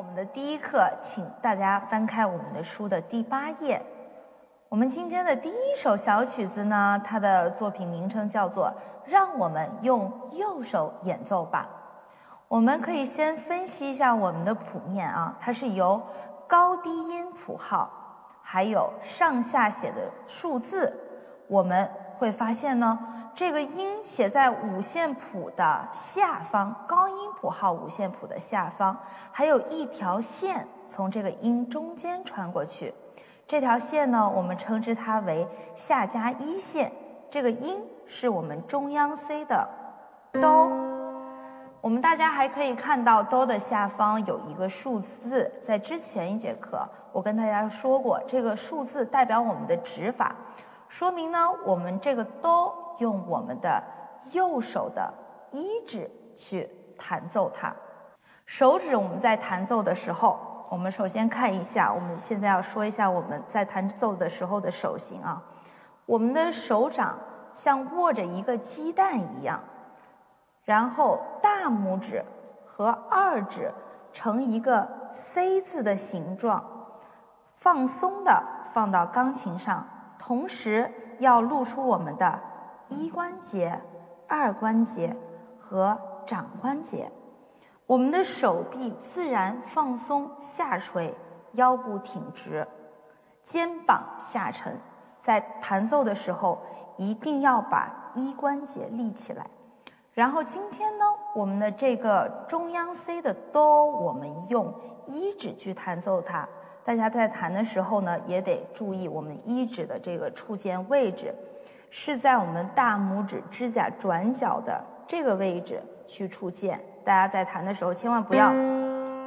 我们的第一课，请大家翻开我们的书的第八页。我们今天的第一首小曲子呢，它的作品名称叫做《让我们用右手演奏吧》。我们可以先分析一下我们的谱面啊，它是由高低音谱号，还有上下写的数字，我们会发现呢。这个音写在五线谱的下方，高音谱号五线谱的下方，还有一条线从这个音中间穿过去。这条线呢，我们称之它为下加一线。这个音是我们中央 C 的哆。我们大家还可以看到哆的下方有一个数字，在之前一节课我跟大家说过，这个数字代表我们的指法，说明呢我们这个哆。用我们的右手的一指去弹奏它，手指我们在弹奏的时候，我们首先看一下，我们现在要说一下我们在弹奏的时候的手型啊，我们的手掌像握着一个鸡蛋一样，然后大拇指和二指成一个 C 字的形状，放松的放到钢琴上，同时要露出我们的。一关节、二关节和掌关节，我们的手臂自然放松下垂，腰部挺直，肩膀下沉。在弹奏的时候，一定要把一关节立起来。然后今天呢，我们的这个中央 C 的哆，我们用一指去弹奏它。大家在弹的时候呢，也得注意我们一指的这个触键位置。是在我们大拇指指甲转角的这个位置去触键。大家在弹的时候，千万不要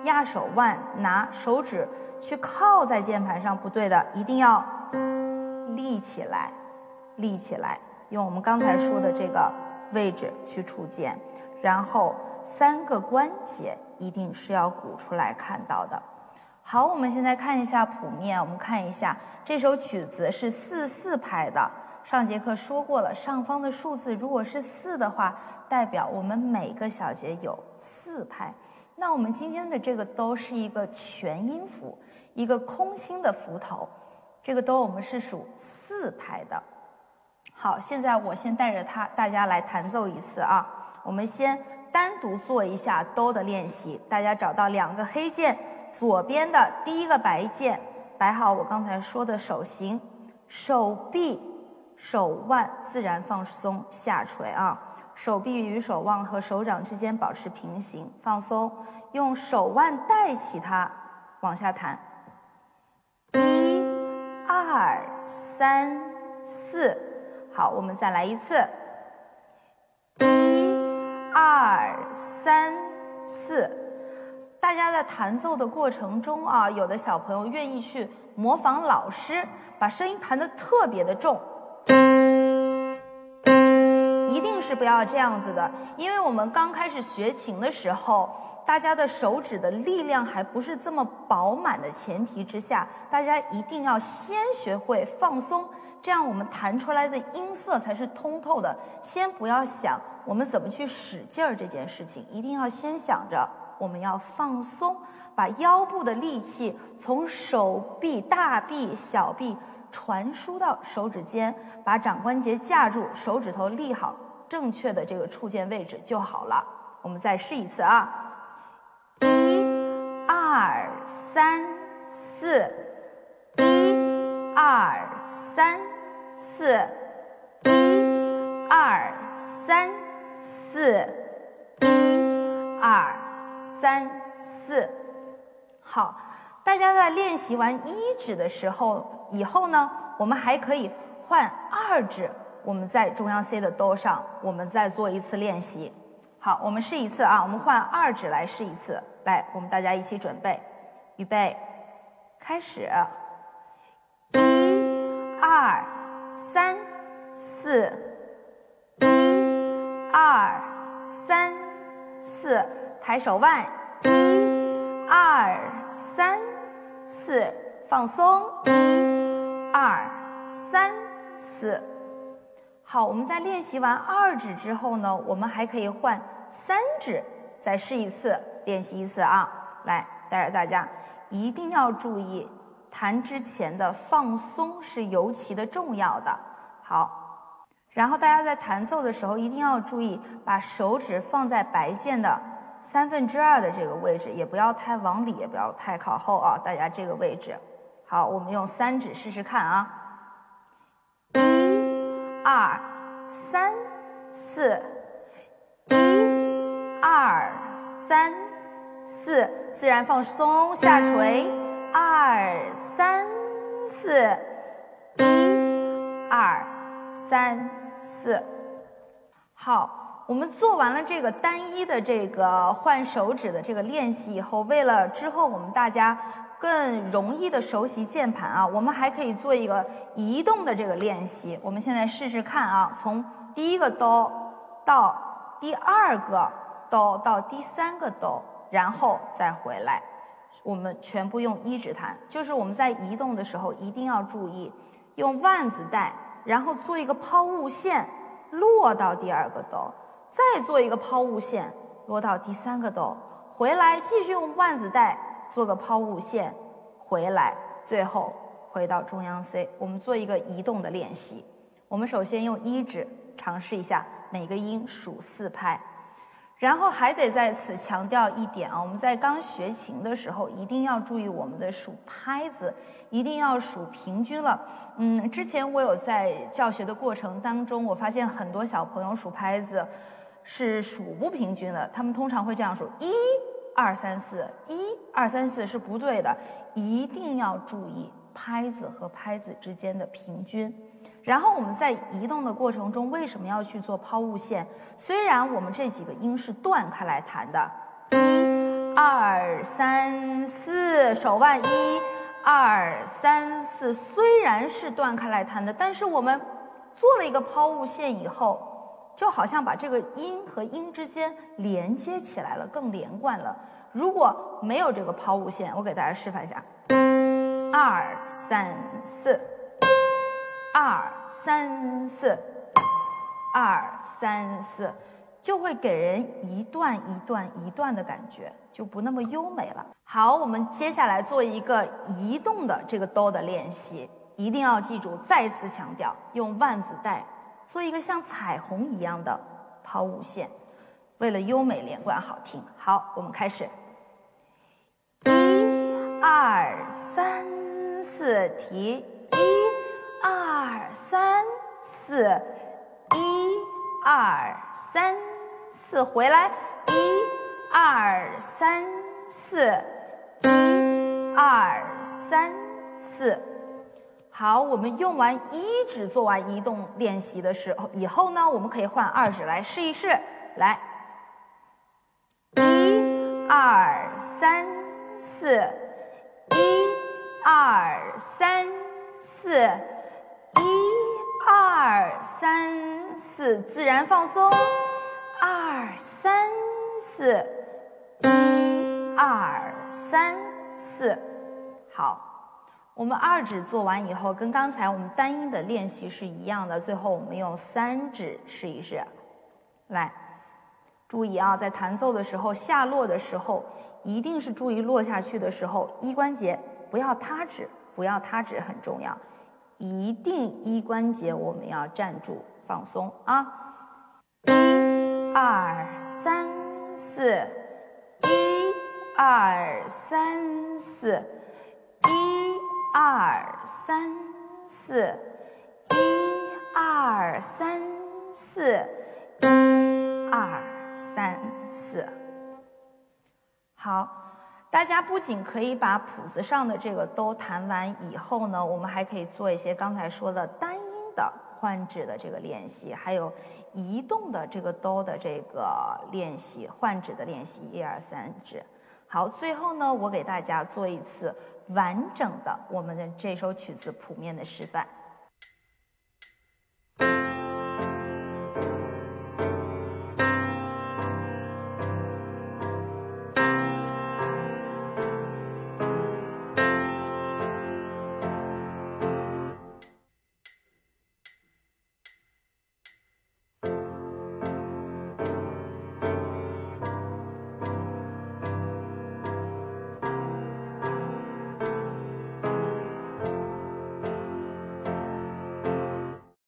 压手腕，拿手指去靠在键盘上，不对的，一定要立起来，立起来，用我们刚才说的这个位置去触键。然后三个关节一定是要鼓出来看到的。好，我们现在看一下谱面，我们看一下这首曲子是四四拍的。上节课说过了，上方的数字如果是四的话，代表我们每个小节有四拍。那我们今天的这个哆是一个全音符，一个空心的符头，这个哆我们是数四拍的。好，现在我先带着它，大家来弹奏一次啊。我们先单独做一下哆的练习，大家找到两个黑键，左边的第一个白键，摆好我刚才说的手型，手臂。手腕自然放松下垂啊，手臂与手腕和手掌之间保持平行，放松，用手腕带起它往下弹。一、二、三、四，好，我们再来一次。一、二、三、四，大家在弹奏的过程中啊，有的小朋友愿意去模仿老师，把声音弹得特别的重。不要这样子的，因为我们刚开始学琴的时候，大家的手指的力量还不是这么饱满的前提之下，大家一定要先学会放松，这样我们弹出来的音色才是通透的。先不要想我们怎么去使劲儿这件事情，一定要先想着我们要放松，把腰部的力气从手臂、大臂、小臂。传输到手指尖，把掌关节架住，手指头立好正确的这个触键位置就好了。我们再试一次啊，一、二、三、四，一、二、三、四，一、二、三、四，一、二、三、四，好。大家在练习完一指的时候，以后呢，我们还可以换二指。我们在中央 C 的哆上，我们再做一次练习。好，我们试一次啊，我们换二指来试一次。来，我们大家一起准备，预备，开始。一、二、三、四，一、二、三、四，抬手腕，一、二、三。四，放松，一、二、三、四。好，我们在练习完二指之后呢，我们还可以换三指，再试一次，练习一次啊，来。带着大家一定要注意弹之前的放松是尤其的重要的。好，然后大家在弹奏的时候一定要注意把手指放在白键的三分之二的这个位置，也不要太往里，也不要太靠后啊，大家这个位置。好，我们用三指试试看啊，一、二、三、四，一、二、三、四，自然放松，下垂，二、三、四，一、二、三、四。好，我们做完了这个单一的这个换手指的这个练习以后，为了之后我们大家。更容易的熟悉键盘啊，我们还可以做一个移动的这个练习。我们现在试试看啊，从第一个哆到第二个哆到第三个哆，然后再回来，我们全部用一指弹。就是我们在移动的时候一定要注意，用腕子带，然后做一个抛物线，落到第二个哆，再做一个抛物线，落到第三个哆，回来继续用腕子带。做个抛物线，回来，最后回到中央 C。我们做一个移动的练习。我们首先用一指尝试一下每个音数四拍，然后还得在此强调一点啊，我们在刚学琴的时候一定要注意我们的数拍子，一定要数平均了。嗯，之前我有在教学的过程当中，我发现很多小朋友数拍子是数不平均的，他们通常会这样数一。二三四，一二三四是不对的，一定要注意拍子和拍子之间的平均。然后我们在移动的过程中，为什么要去做抛物线？虽然我们这几个音是断开来弹的，一二三四，手腕一二三四，虽然是断开来弹的，但是我们做了一个抛物线以后。就好像把这个音和音之间连接起来了，更连贯了。如果没有这个抛物线，我给大家示范一下：二三四，二三四，二三四，就会给人一段一段一段的感觉，就不那么优美了。好，我们接下来做一个移动的这个哆的练习，一定要记住，再次强调，用腕子带。做一个像彩虹一样的抛物线，为了优美连贯好听。好，我们开始，二、三、四，提，一、二、三、四，一、二、三、四，回来，一、二、三、四，一、二、三、四。好，我们用完一指做完移动练习的时候，以后呢，我们可以换二指来试一试。来，一、二、三、四，二、三、四，一、二、三、四，自然放松。二、三、四，一、二、三、四，好。我们二指做完以后，跟刚才我们单音的练习是一样的。最后我们用三指试一试，来，注意啊，在弹奏的时候，下落的时候，一定是注意落下去的时候，一关节不要塌指，不要塌指很重要，一定一关节我们要站住放松啊，一、二、三、四，一、二、三、四，一。二三四，一二三四，一二三四。好，大家不仅可以把谱子上的这个都弹完以后呢，我们还可以做一些刚才说的单音的换指的这个练习，还有移动的这个哆的这个练习，换指的练习，一二三指。好，最后呢，我给大家做一次完整的我们的这首曲子谱面的示范。